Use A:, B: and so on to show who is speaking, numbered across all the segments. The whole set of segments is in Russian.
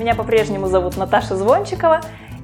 A: Меня по-прежнему зовут Наташа Звончикова.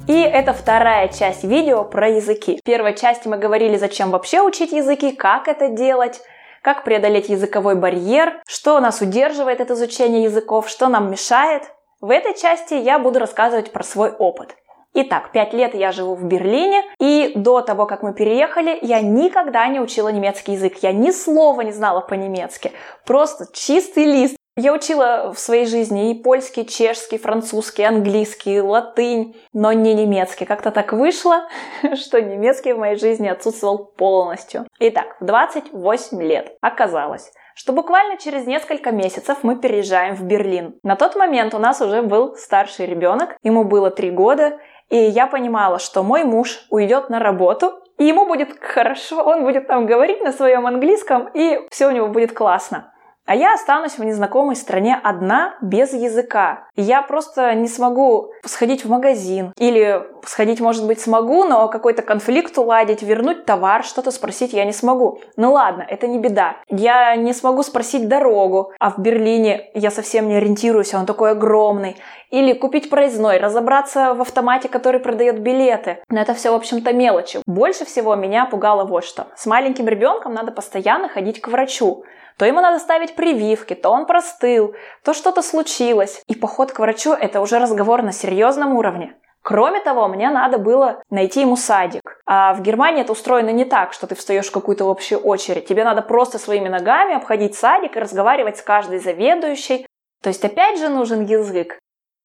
A: И это вторая часть видео про языки. В первой части мы говорили, зачем вообще учить языки, как это делать, как преодолеть языковой барьер, что нас удерживает от изучения языков, что нам мешает. В этой части я буду рассказывать про свой опыт. Итак, пять лет я живу в Берлине, и до того, как мы переехали, я никогда не учила немецкий язык. Я ни слова не знала по-немецки. Просто чистый лист. Я учила в своей жизни и польский, чешский, французский, английский, латынь, но не немецкий. Как-то так вышло, что немецкий в моей жизни отсутствовал полностью. Итак, в 28 лет оказалось, что буквально через несколько месяцев мы переезжаем в Берлин. На тот момент у нас уже был старший ребенок, ему было 3 года, и я понимала, что мой муж уйдет на работу, и ему будет хорошо, он будет там говорить на своем английском, и все у него будет классно. А я останусь в незнакомой стране одна, без языка. Я просто не смогу сходить в магазин. Или сходить, может быть, смогу, но какой-то конфликт уладить, вернуть товар, что-то спросить я не смогу. Ну ладно, это не беда. Я не смогу спросить дорогу, а в Берлине я совсем не ориентируюсь, он такой огромный. Или купить проездной, разобраться в автомате, который продает билеты. Но это все, в общем-то, мелочи. Больше всего меня пугало вот что. С маленьким ребенком надо постоянно ходить к врачу. То ему надо ставить прививки, то он простыл, то что-то случилось. И поход к врачу – это уже разговор на серьезном уровне. Кроме того, мне надо было найти ему садик. А в Германии это устроено не так, что ты встаешь в какую-то общую очередь. Тебе надо просто своими ногами обходить садик и разговаривать с каждой заведующей. То есть опять же нужен язык.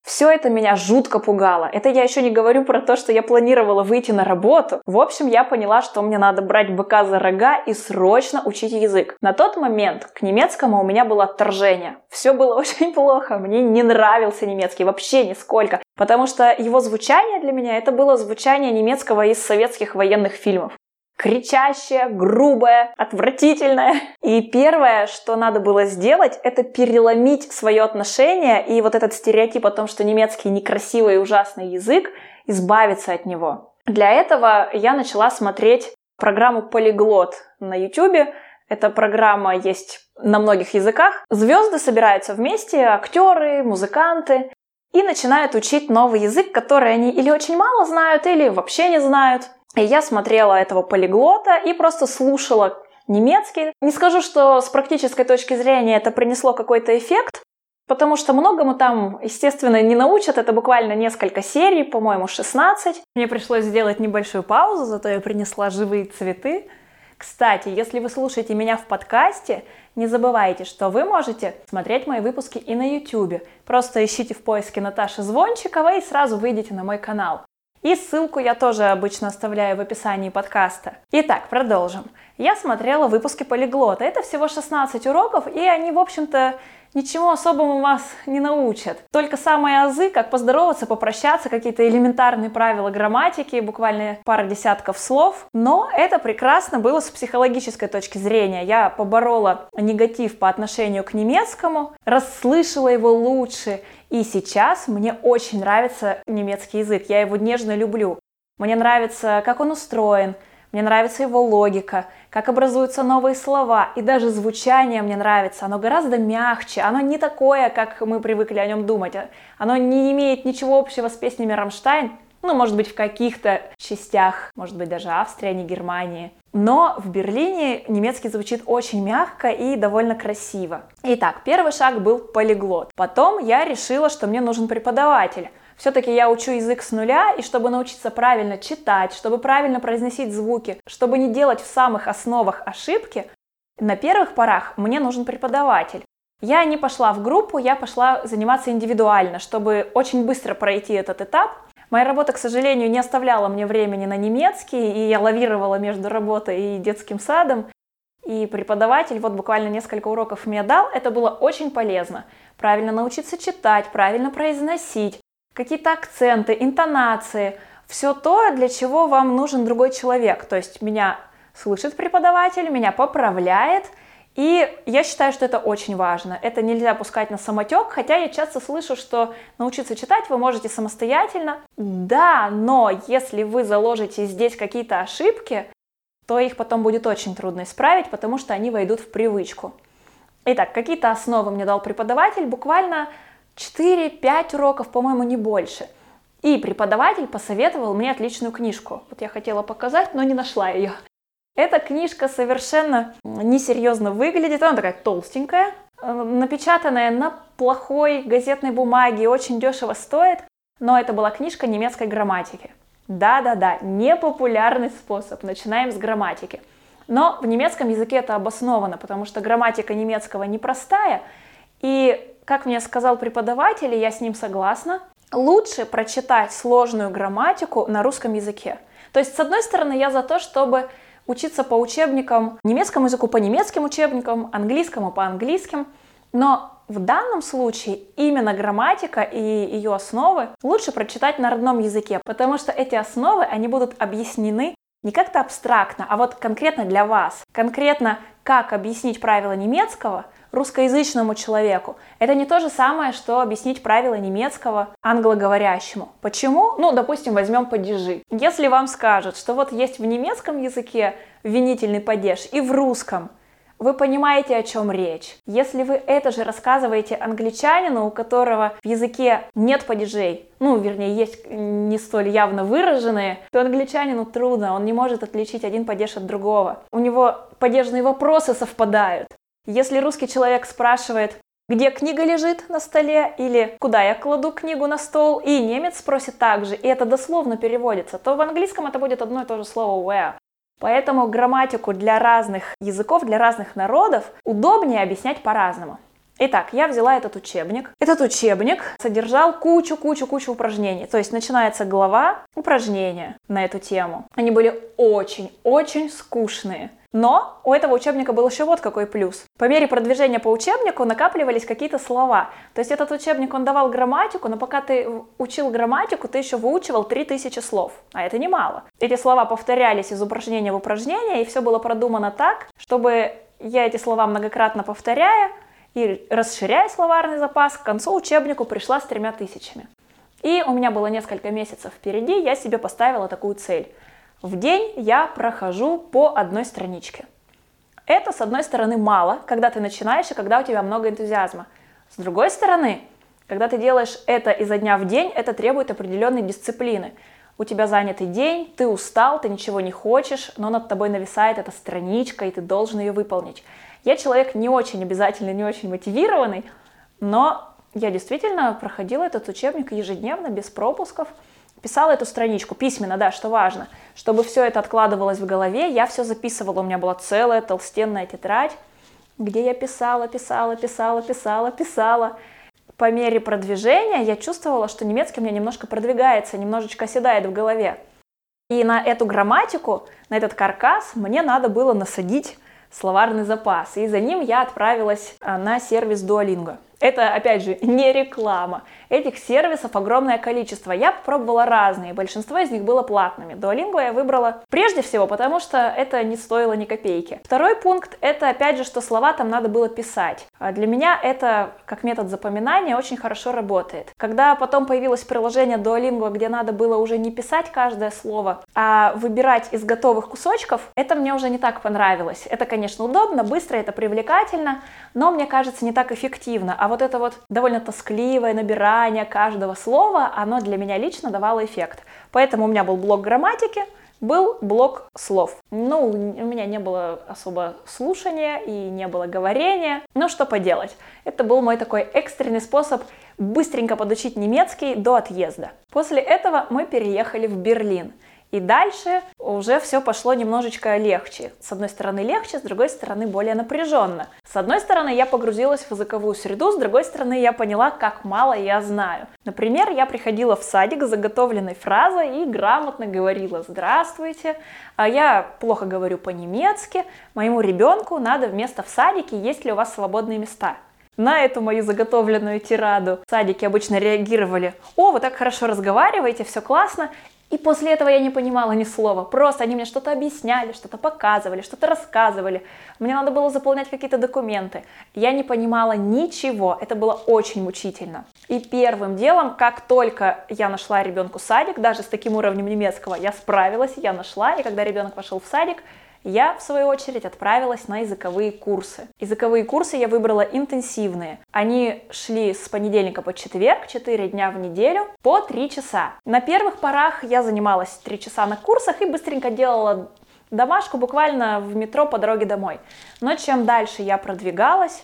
A: Все это меня жутко пугало. Это я еще не говорю про то, что я планировала выйти на работу. В общем, я поняла, что мне надо брать быка за рога и срочно учить язык. На тот момент к немецкому у меня было отторжение. Все было очень плохо. Мне не нравился немецкий вообще нисколько. Потому что его звучание для меня это было звучание немецкого из советских военных фильмов кричащая, грубая, отвратительная. И первое, что надо было сделать, это переломить свое отношение и вот этот стереотип о том, что немецкий некрасивый и ужасный язык, избавиться от него. Для этого я начала смотреть программу «Полиглот» на YouTube. Эта программа есть на многих языках. Звезды собираются вместе, актеры, музыканты, и начинают учить новый язык, который они или очень мало знают, или вообще не знают. И я смотрела этого полиглота и просто слушала немецкий. Не скажу, что с практической точки зрения это принесло какой-то эффект, потому что многому там, естественно, не научат. Это буквально несколько серий, по-моему, 16. Мне пришлось сделать небольшую паузу, зато я принесла живые цветы. Кстати, если вы слушаете меня в подкасте, не забывайте, что вы можете смотреть мои выпуски и на YouTube. Просто ищите в поиске Наташи Звончикова и сразу выйдете на мой канал. И ссылку я тоже обычно оставляю в описании подкаста. Итак, продолжим. Я смотрела выпуски полиглота. Это всего 16 уроков, и они, в общем-то, ничего особому вас не научат. Только самые азы, как поздороваться, попрощаться, какие-то элементарные правила грамматики, буквально пара десятков слов. Но это прекрасно было с психологической точки зрения. Я поборола негатив по отношению к немецкому, расслышала его лучше и сейчас мне очень нравится немецкий язык, я его нежно люблю. Мне нравится, как он устроен, мне нравится его логика, как образуются новые слова, и даже звучание мне нравится. Оно гораздо мягче, оно не такое, как мы привыкли о нем думать. Оно не имеет ничего общего с песнями «Рамштайн», ну, может быть, в каких-то частях, может быть, даже Австрии, а не Германии. Но в Берлине немецкий звучит очень мягко и довольно красиво. Итак, первый шаг был полиглот. Потом я решила, что мне нужен преподаватель. Все-таки я учу язык с нуля, и чтобы научиться правильно читать, чтобы правильно произносить звуки, чтобы не делать в самых основах ошибки, на первых порах мне нужен преподаватель. Я не пошла в группу, я пошла заниматься индивидуально, чтобы очень быстро пройти этот этап Моя работа, к сожалению, не оставляла мне времени на немецкий, и я лавировала между работой и детским садом. И преподаватель вот буквально несколько уроков мне дал, это было очень полезно. Правильно научиться читать, правильно произносить, какие-то акценты, интонации, все то, для чего вам нужен другой человек. То есть меня слышит преподаватель, меня поправляет – и я считаю, что это очень важно. Это нельзя пускать на самотек, хотя я часто слышу, что научиться читать вы можете самостоятельно. Да, но если вы заложите здесь какие-то ошибки, то их потом будет очень трудно исправить, потому что они войдут в привычку. Итак, какие-то основы мне дал преподаватель, буквально 4-5 уроков, по-моему, не больше. И преподаватель посоветовал мне отличную книжку. Вот я хотела показать, но не нашла ее. Эта книжка совершенно несерьезно выглядит, она такая толстенькая, э, напечатанная на плохой газетной бумаге, очень дешево стоит, но это была книжка немецкой грамматики. Да-да-да, непопулярный способ, начинаем с грамматики. Но в немецком языке это обосновано, потому что грамматика немецкого непростая, и, как мне сказал преподаватель, и я с ним согласна, лучше прочитать сложную грамматику на русском языке. То есть, с одной стороны, я за то, чтобы учиться по учебникам, немецкому языку по немецким учебникам, английскому по английским, но в данном случае именно грамматика и ее основы лучше прочитать на родном языке, потому что эти основы, они будут объяснены не как-то абстрактно, а вот конкретно для вас. Конкретно, как объяснить правила немецкого русскоязычному человеку. Это не то же самое, что объяснить правила немецкого англоговорящему. Почему? Ну, допустим, возьмем падежи. Если вам скажут, что вот есть в немецком языке винительный падеж и в русском, вы понимаете, о чем речь. Если вы это же рассказываете англичанину, у которого в языке нет падежей, ну, вернее, есть не столь явно выраженные, то англичанину трудно, он не может отличить один падеж от другого. У него падежные вопросы совпадают. Если русский человек спрашивает, где книга лежит на столе или куда я кладу книгу на стол, и немец спросит также, и это дословно переводится, то в английском это будет одно и то же слово where. Поэтому грамматику для разных языков, для разных народов удобнее объяснять по-разному. Итак, я взяла этот учебник. Этот учебник содержал кучу-кучу-кучу упражнений. То есть начинается глава упражнения на эту тему. Они были очень-очень скучные. Но у этого учебника был еще вот какой плюс. По мере продвижения по учебнику накапливались какие-то слова. То есть этот учебник, он давал грамматику, но пока ты учил грамматику, ты еще выучивал 3000 слов. А это немало. Эти слова повторялись из упражнения в упражнение, и все было продумано так, чтобы я эти слова многократно повторяя и расширяя словарный запас, к концу учебнику пришла с тремя тысячами. И у меня было несколько месяцев впереди, я себе поставила такую цель – в день я прохожу по одной страничке. Это, с одной стороны, мало, когда ты начинаешь и когда у тебя много энтузиазма. С другой стороны, когда ты делаешь это изо дня в день, это требует определенной дисциплины. У тебя занятый день, ты устал, ты ничего не хочешь, но над тобой нависает эта страничка, и ты должен ее выполнить. Я человек не очень обязательно, не очень мотивированный, но я действительно проходила этот учебник ежедневно, без пропусков – писала эту страничку письменно, да, что важно, чтобы все это откладывалось в голове, я все записывала, у меня была целая толстенная тетрадь, где я писала, писала, писала, писала, писала. По мере продвижения я чувствовала, что немецкий у меня немножко продвигается, немножечко оседает в голове. И на эту грамматику, на этот каркас мне надо было насадить словарный запас. И за ним я отправилась а, на сервис Duolingo. Это, опять же, не реклама. Этих сервисов огромное количество. Я пробовала разные, большинство из них было платными. Duolingo я выбрала прежде всего, потому что это не стоило ни копейки. Второй пункт — это, опять же, что слова там надо было писать. А для меня это, как метод запоминания, очень хорошо работает. Когда потом появилось приложение Duolingo, где надо было уже не писать каждое слово, а выбирать из готовых кусочков, это мне уже не так понравилось. Это, конечно, удобно, быстро, это привлекательно, но, мне кажется, не так эффективно. А вот это вот довольно тоскливое набирание каждого слова, оно для меня лично давало эффект. Поэтому у меня был блок грамматики, был блок слов. Ну, у меня не было особо слушания и не было говорения. Но что поделать? Это был мой такой экстренный способ быстренько подучить немецкий до отъезда. После этого мы переехали в Берлин. И дальше уже все пошло немножечко легче. С одной стороны легче, с другой стороны более напряженно. С одной стороны я погрузилась в языковую среду, с другой стороны я поняла, как мало я знаю. Например, я приходила в садик с заготовленной фразой и грамотно говорила «Здравствуйте». А я плохо говорю по-немецки. Моему ребенку надо вместо «в садике» есть ли у вас свободные места. На эту мою заготовленную тираду садики обычно реагировали «О, вы так хорошо разговариваете, все классно», и после этого я не понимала ни слова. Просто они мне что-то объясняли, что-то показывали, что-то рассказывали. Мне надо было заполнять какие-то документы. Я не понимала ничего. Это было очень мучительно. И первым делом, как только я нашла ребенку садик, даже с таким уровнем немецкого, я справилась, я нашла. И когда ребенок пошел в садик, я, в свою очередь, отправилась на языковые курсы. Языковые курсы я выбрала интенсивные. Они шли с понедельника по четверг, 4 дня в неделю, по 3 часа. На первых порах я занималась 3 часа на курсах и быстренько делала домашку буквально в метро по дороге домой. Но чем дальше я продвигалась,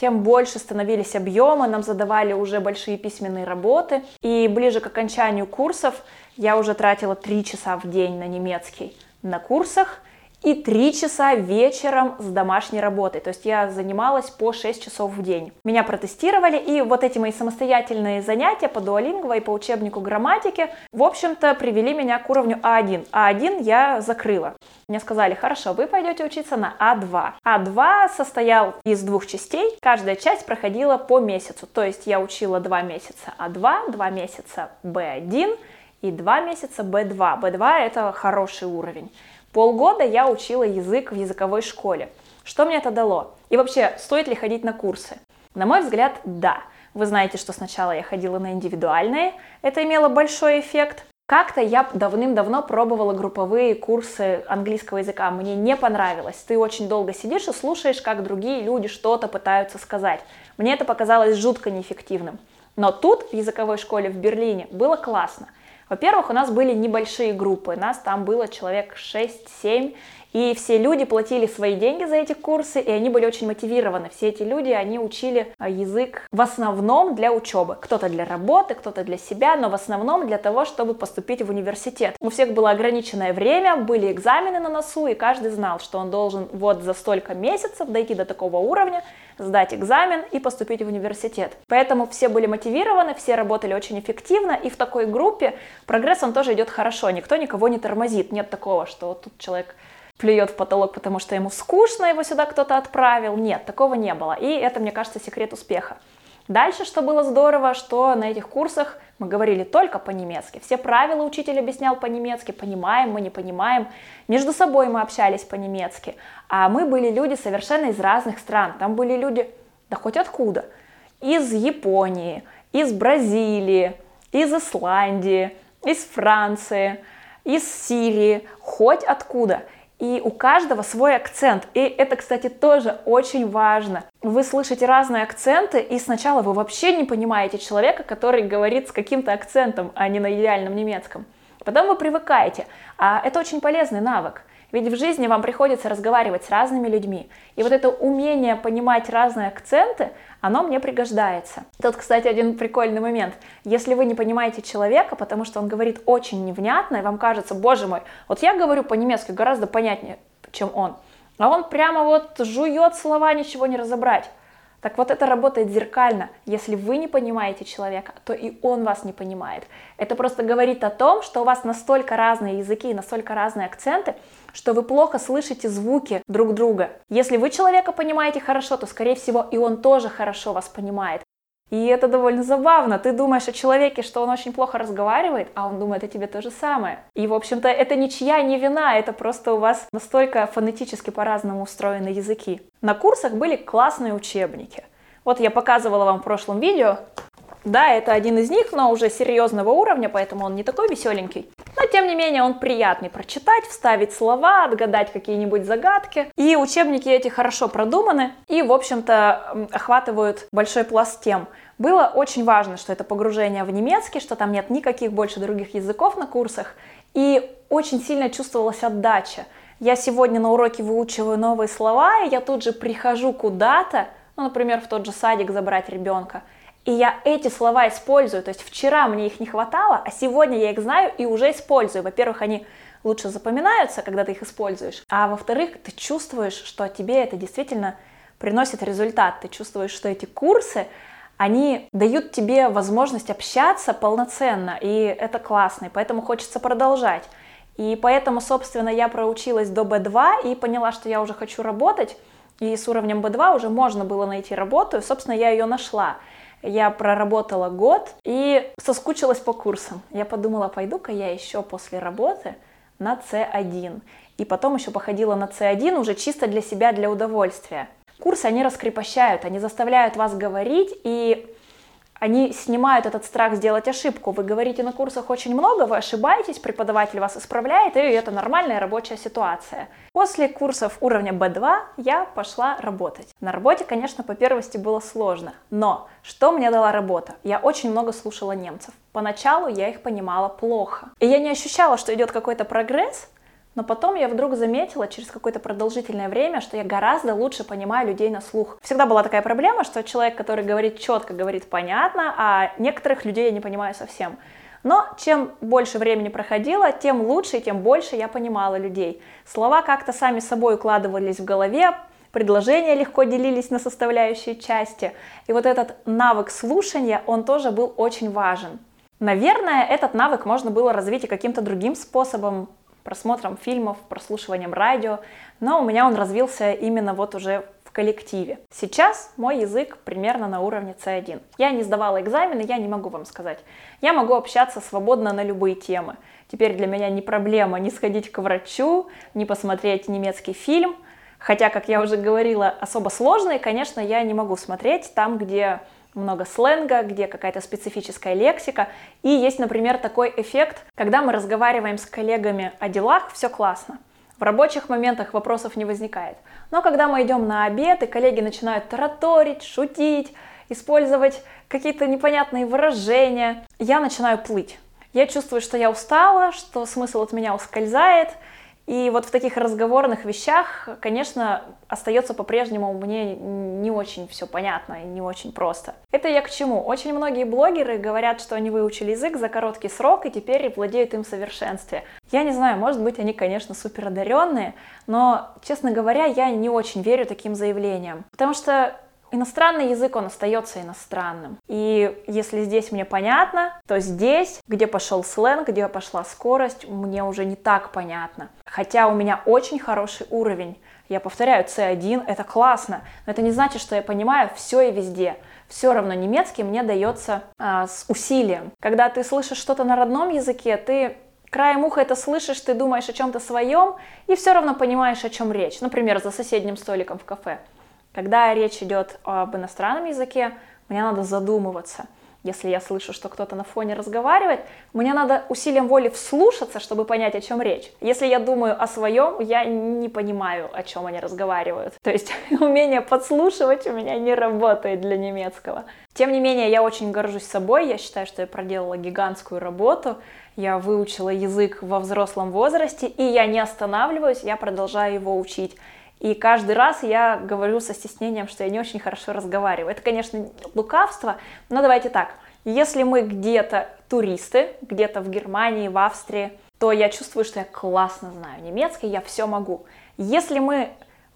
A: тем больше становились объемы, нам задавали уже большие письменные работы. И ближе к окончанию курсов я уже тратила 3 часа в день на немецкий на курсах – и 3 часа вечером с домашней работой. То есть я занималась по 6 часов в день. Меня протестировали, и вот эти мои самостоятельные занятия по дуалингво и по учебнику грамматики, в общем-то, привели меня к уровню А1. А1 я закрыла. Мне сказали, хорошо, вы пойдете учиться на А2. А2 состоял из двух частей, каждая часть проходила по месяцу. То есть я учила 2 месяца А2, 2 месяца Б1 и 2 месяца Б2. Б2 это хороший уровень. Полгода я учила язык в языковой школе. Что мне это дало? И вообще, стоит ли ходить на курсы? На мой взгляд, да. Вы знаете, что сначала я ходила на индивидуальные, это имело большой эффект. Как-то я давным-давно пробовала групповые курсы английского языка. Мне не понравилось. Ты очень долго сидишь и слушаешь, как другие люди что-то пытаются сказать. Мне это показалось жутко неэффективным. Но тут, в языковой школе в Берлине, было классно – во-первых, у нас были небольшие группы, нас там было человек 6-7, и все люди платили свои деньги за эти курсы, и они были очень мотивированы. Все эти люди, они учили а, язык в основном для учебы. Кто-то для работы, кто-то для себя, но в основном для того, чтобы поступить в университет. У всех было ограниченное время, были экзамены на носу, и каждый знал, что он должен вот за столько месяцев дойти до такого уровня, сдать экзамен и поступить в университет. Поэтому все были мотивированы, все работали очень эффективно, и в такой группе прогресс он тоже идет хорошо, никто никого не тормозит. Нет такого, что вот тут человек плюет в потолок, потому что ему скучно, его сюда кто-то отправил. Нет, такого не было. И это, мне кажется, секрет успеха. Дальше, что было здорово, что на этих курсах мы говорили только по-немецки. Все правила учитель объяснял по-немецки, понимаем мы, не понимаем. Между собой мы общались по-немецки. А мы были люди совершенно из разных стран. Там были люди, да хоть откуда. Из Японии, из Бразилии, из Исландии, из Франции, из Сирии, хоть откуда и у каждого свой акцент. И это, кстати, тоже очень важно. Вы слышите разные акценты, и сначала вы вообще не понимаете человека, который говорит с каким-то акцентом, а не на идеальном немецком. Потом вы привыкаете. А это очень полезный навык. Ведь в жизни вам приходится разговаривать с разными людьми. И вот это умение понимать разные акценты, оно мне пригождается. Тут, кстати, один прикольный момент. Если вы не понимаете человека, потому что он говорит очень невнятно, и вам кажется, боже мой, вот я говорю по-немецки гораздо понятнее, чем он, а он прямо вот жует слова, ничего не разобрать. Так вот это работает зеркально. Если вы не понимаете человека, то и он вас не понимает. Это просто говорит о том, что у вас настолько разные языки настолько разные акценты, что вы плохо слышите звуки друг друга. Если вы человека понимаете хорошо, то, скорее всего, и он тоже хорошо вас понимает. И это довольно забавно. Ты думаешь о человеке, что он очень плохо разговаривает, а он думает о тебе то же самое. И, в общем-то, это ничья не вина, это просто у вас настолько фонетически по-разному устроены языки. На курсах были классные учебники. Вот я показывала вам в прошлом видео. Да, это один из них, но уже серьезного уровня, поэтому он не такой веселенький. Но, тем не менее, он приятный прочитать, вставить слова, отгадать какие-нибудь загадки. И учебники эти хорошо продуманы и, в общем-то, охватывают большой пласт тем. Было очень важно, что это погружение в немецкий, что там нет никаких больше других языков на курсах, и очень сильно чувствовалась отдача. Я сегодня на уроке выучиваю новые слова, и я тут же прихожу куда-то, ну, например, в тот же садик забрать ребенка, и я эти слова использую, то есть вчера мне их не хватало, а сегодня я их знаю и уже использую. Во-первых, они лучше запоминаются, когда ты их используешь, а во-вторых, ты чувствуешь, что тебе это действительно приносит результат, ты чувствуешь, что эти курсы, они дают тебе возможность общаться полноценно, и это классно, и поэтому хочется продолжать. И поэтому, собственно, я проучилась до B2 и поняла, что я уже хочу работать, и с уровнем B2 уже можно было найти работу, и, собственно, я ее нашла. Я проработала год и соскучилась по курсам. Я подумала, пойду-ка я еще после работы на C1. И потом еще походила на C1 уже чисто для себя, для удовольствия. Курсы, они раскрепощают, они заставляют вас говорить, и они снимают этот страх сделать ошибку. Вы говорите на курсах очень много, вы ошибаетесь, преподаватель вас исправляет, и это нормальная рабочая ситуация. После курсов уровня B2 я пошла работать. На работе, конечно, по первости было сложно, но что мне дала работа? Я очень много слушала немцев. Поначалу я их понимала плохо. И я не ощущала, что идет какой-то прогресс, но потом я вдруг заметила через какое-то продолжительное время, что я гораздо лучше понимаю людей на слух. Всегда была такая проблема, что человек, который говорит четко, говорит понятно, а некоторых людей я не понимаю совсем. Но чем больше времени проходило, тем лучше и тем больше я понимала людей. Слова как-то сами собой укладывались в голове, предложения легко делились на составляющие части. И вот этот навык слушания, он тоже был очень важен. Наверное, этот навык можно было развить и каким-то другим способом, просмотром фильмов, прослушиванием радио, но у меня он развился именно вот уже в коллективе. Сейчас мой язык примерно на уровне C1. Я не сдавала экзамены, я не могу вам сказать. Я могу общаться свободно на любые темы. Теперь для меня не проблема не сходить к врачу, не посмотреть немецкий фильм, хотя, как я уже говорила, особо сложные, конечно, я не могу смотреть там, где много сленга, где какая-то специфическая лексика. И есть, например, такой эффект, когда мы разговариваем с коллегами о делах, все классно. В рабочих моментах вопросов не возникает. Но когда мы идем на обед, и коллеги начинают тараторить, шутить, использовать какие-то непонятные выражения, я начинаю плыть. Я чувствую, что я устала, что смысл от меня ускользает, и вот в таких разговорных вещах, конечно, остается по-прежнему мне не очень все понятно и не очень просто. Это я к чему? Очень многие блогеры говорят, что они выучили язык за короткий срок и теперь владеют им в совершенстве. Я не знаю, может быть, они, конечно, супер одаренные, но, честно говоря, я не очень верю таким заявлениям. Потому что Иностранный язык, он остается иностранным. И если здесь мне понятно, то здесь, где пошел сленг, где пошла скорость, мне уже не так понятно. Хотя у меня очень хороший уровень. Я повторяю, C1 это классно, но это не значит, что я понимаю все и везде. Все равно немецкий мне дается а, с усилием. Когда ты слышишь что-то на родном языке, ты краем уха это слышишь, ты думаешь о чем-то своем и все равно понимаешь, о чем речь. Например, за соседним столиком в кафе. Когда речь идет об иностранном языке, мне надо задумываться. Если я слышу, что кто-то на фоне разговаривает, мне надо усилием воли вслушаться, чтобы понять, о чем речь. Если я думаю о своем, я не понимаю, о чем они разговаривают. То есть умение подслушивать у меня не работает для немецкого. Тем не менее, я очень горжусь собой. Я считаю, что я проделала гигантскую работу. Я выучила язык во взрослом возрасте, и я не останавливаюсь, я продолжаю его учить. И каждый раз я говорю со стеснением, что я не очень хорошо разговариваю. Это, конечно, лукавство, но давайте так. Если мы где-то туристы, где-то в Германии, в Австрии, то я чувствую, что я классно знаю немецкий, я все могу. Если мы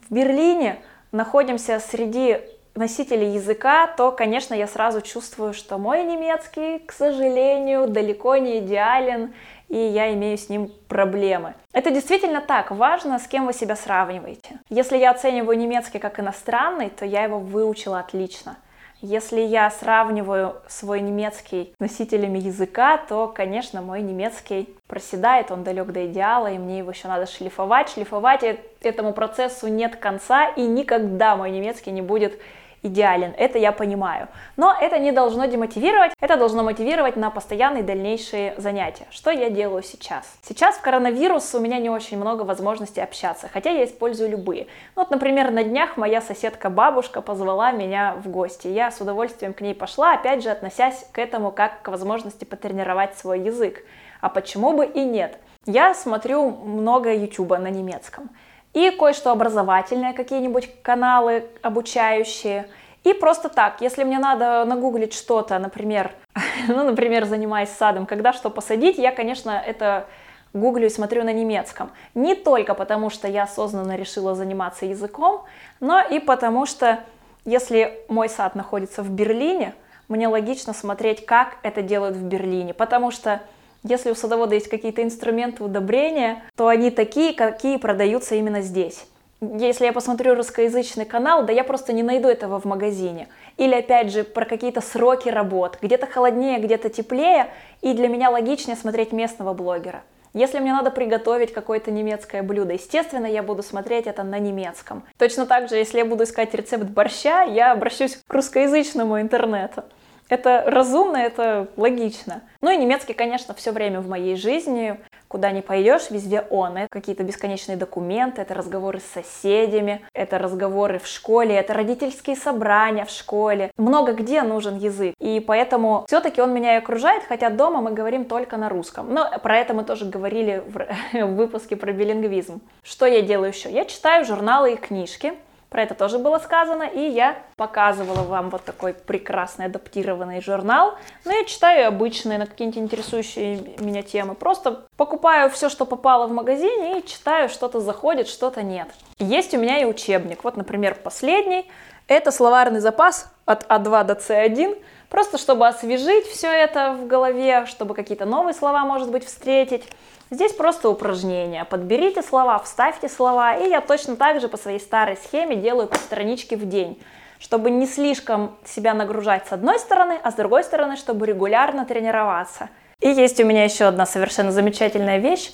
A: в Берлине находимся среди носителей языка, то, конечно, я сразу чувствую, что мой немецкий, к сожалению, далеко не идеален, и я имею с ним проблемы. Это действительно так, важно, с кем вы себя сравниваете. Если я оцениваю немецкий как иностранный, то я его выучила отлично. Если я сравниваю свой немецкий с носителями языка, то, конечно, мой немецкий проседает, он далек до идеала, и мне его еще надо шлифовать. Шлифовать этому процессу нет конца, и никогда мой немецкий не будет идеален, это я понимаю. Но это не должно демотивировать, это должно мотивировать на постоянные дальнейшие занятия. Что я делаю сейчас? Сейчас в коронавирус у меня не очень много возможностей общаться, хотя я использую любые. Ну, вот, например, на днях моя соседка-бабушка позвала меня в гости. Я с удовольствием к ней пошла, опять же, относясь к этому как к возможности потренировать свой язык. А почему бы и нет? Я смотрю много ютуба на немецком и кое-что образовательное, какие-нибудь каналы обучающие. И просто так, если мне надо нагуглить что-то, например, ну, например, занимаясь садом, когда что посадить, я, конечно, это гуглю и смотрю на немецком. Не только потому, что я осознанно решила заниматься языком, но и потому что если мой сад находится в Берлине, мне логично смотреть, как это делают в Берлине, потому что если у садовода есть какие-то инструменты удобрения, то они такие, какие продаются именно здесь. Если я посмотрю русскоязычный канал, да я просто не найду этого в магазине. Или опять же про какие-то сроки работ. Где-то холоднее, где-то теплее, и для меня логичнее смотреть местного блогера. Если мне надо приготовить какое-то немецкое блюдо, естественно, я буду смотреть это на немецком. Точно так же, если я буду искать рецепт борща, я обращусь к русскоязычному интернету. Это разумно, это логично. Ну и немецкий, конечно, все время в моей жизни. Куда ни пойдешь, везде он. Это какие-то бесконечные документы, это разговоры с соседями, это разговоры в школе, это родительские собрания в школе. Много где нужен язык. И поэтому все-таки он меня и окружает, хотя дома мы говорим только на русском. Но про это мы тоже говорили в, в выпуске про билингвизм. Что я делаю еще? Я читаю журналы и книжки. Про это тоже было сказано, и я показывала вам вот такой прекрасный адаптированный журнал. Но я читаю обычные на какие-нибудь интересующие меня темы. Просто покупаю все, что попало в магазине, и читаю, что-то заходит, что-то нет. Есть у меня и учебник. Вот, например, последний. Это словарный запас от А2 до С1. Просто чтобы освежить все это в голове, чтобы какие-то новые слова, может быть, встретить. Здесь просто упражнение. Подберите слова, вставьте слова, и я точно так же по своей старой схеме делаю по страничке в день, чтобы не слишком себя нагружать с одной стороны, а с другой стороны, чтобы регулярно тренироваться. И есть у меня еще одна совершенно замечательная вещь.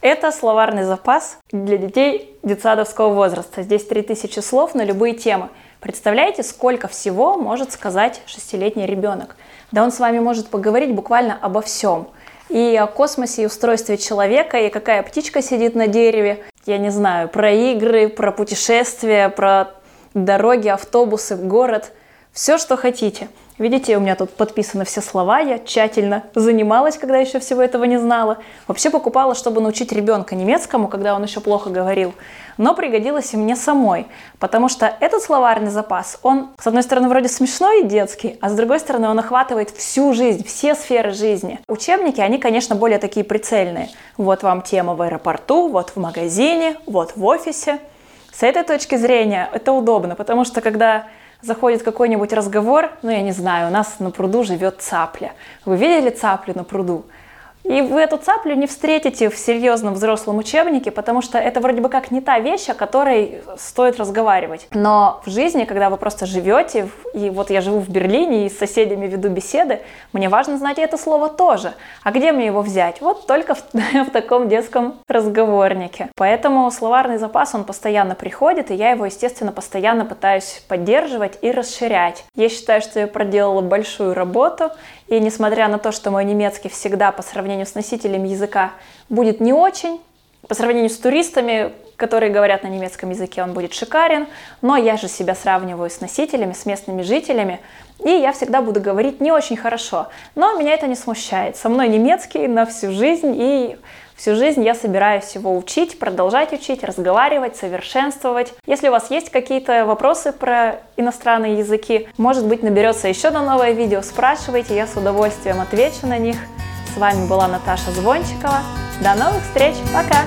A: Это словарный запас для детей детсадовского возраста. Здесь 3000 слов на любые темы. Представляете, сколько всего может сказать шестилетний ребенок? Да он с вами может поговорить буквально обо всем – и о космосе и устройстве человека, и какая птичка сидит на дереве. Я не знаю, про игры, про путешествия, про дороги, автобусы, город. Все, что хотите. Видите, у меня тут подписаны все слова, я тщательно занималась, когда еще всего этого не знала. Вообще покупала, чтобы научить ребенка немецкому, когда он еще плохо говорил. Но пригодилось и мне самой, потому что этот словарный запас, он, с одной стороны, вроде смешной и детский, а с другой стороны, он охватывает всю жизнь, все сферы жизни. Учебники, они, конечно, более такие прицельные. Вот вам тема в аэропорту, вот в магазине, вот в офисе. С этой точки зрения это удобно, потому что когда заходит какой-нибудь разговор, ну, я не знаю, у нас на пруду живет цапля. Вы видели цаплю на пруду? И вы эту цаплю не встретите в серьезном взрослом учебнике, потому что это вроде бы как не та вещь, о которой стоит разговаривать. Но в жизни, когда вы просто живете, и вот я живу в Берлине и с соседями веду беседы, мне важно знать это слово тоже. А где мне его взять? Вот только в, в таком детском разговорнике. Поэтому словарный запас, он постоянно приходит, и я его, естественно, постоянно пытаюсь поддерживать и расширять. Я считаю, что я проделала большую работу, и несмотря на то, что мой немецкий всегда по сравнению с носителем языка будет не очень, по сравнению с туристами, которые говорят на немецком языке, он будет шикарен, но я же себя сравниваю с носителями, с местными жителями, и я всегда буду говорить не очень хорошо. Но меня это не смущает. Со мной немецкий на всю жизнь, и Всю жизнь я собираюсь его учить, продолжать учить, разговаривать, совершенствовать. Если у вас есть какие-то вопросы про иностранные языки, может быть наберется еще на новое видео, спрашивайте, я с удовольствием отвечу на них. С вами была Наташа Звончикова. До новых встреч, пока!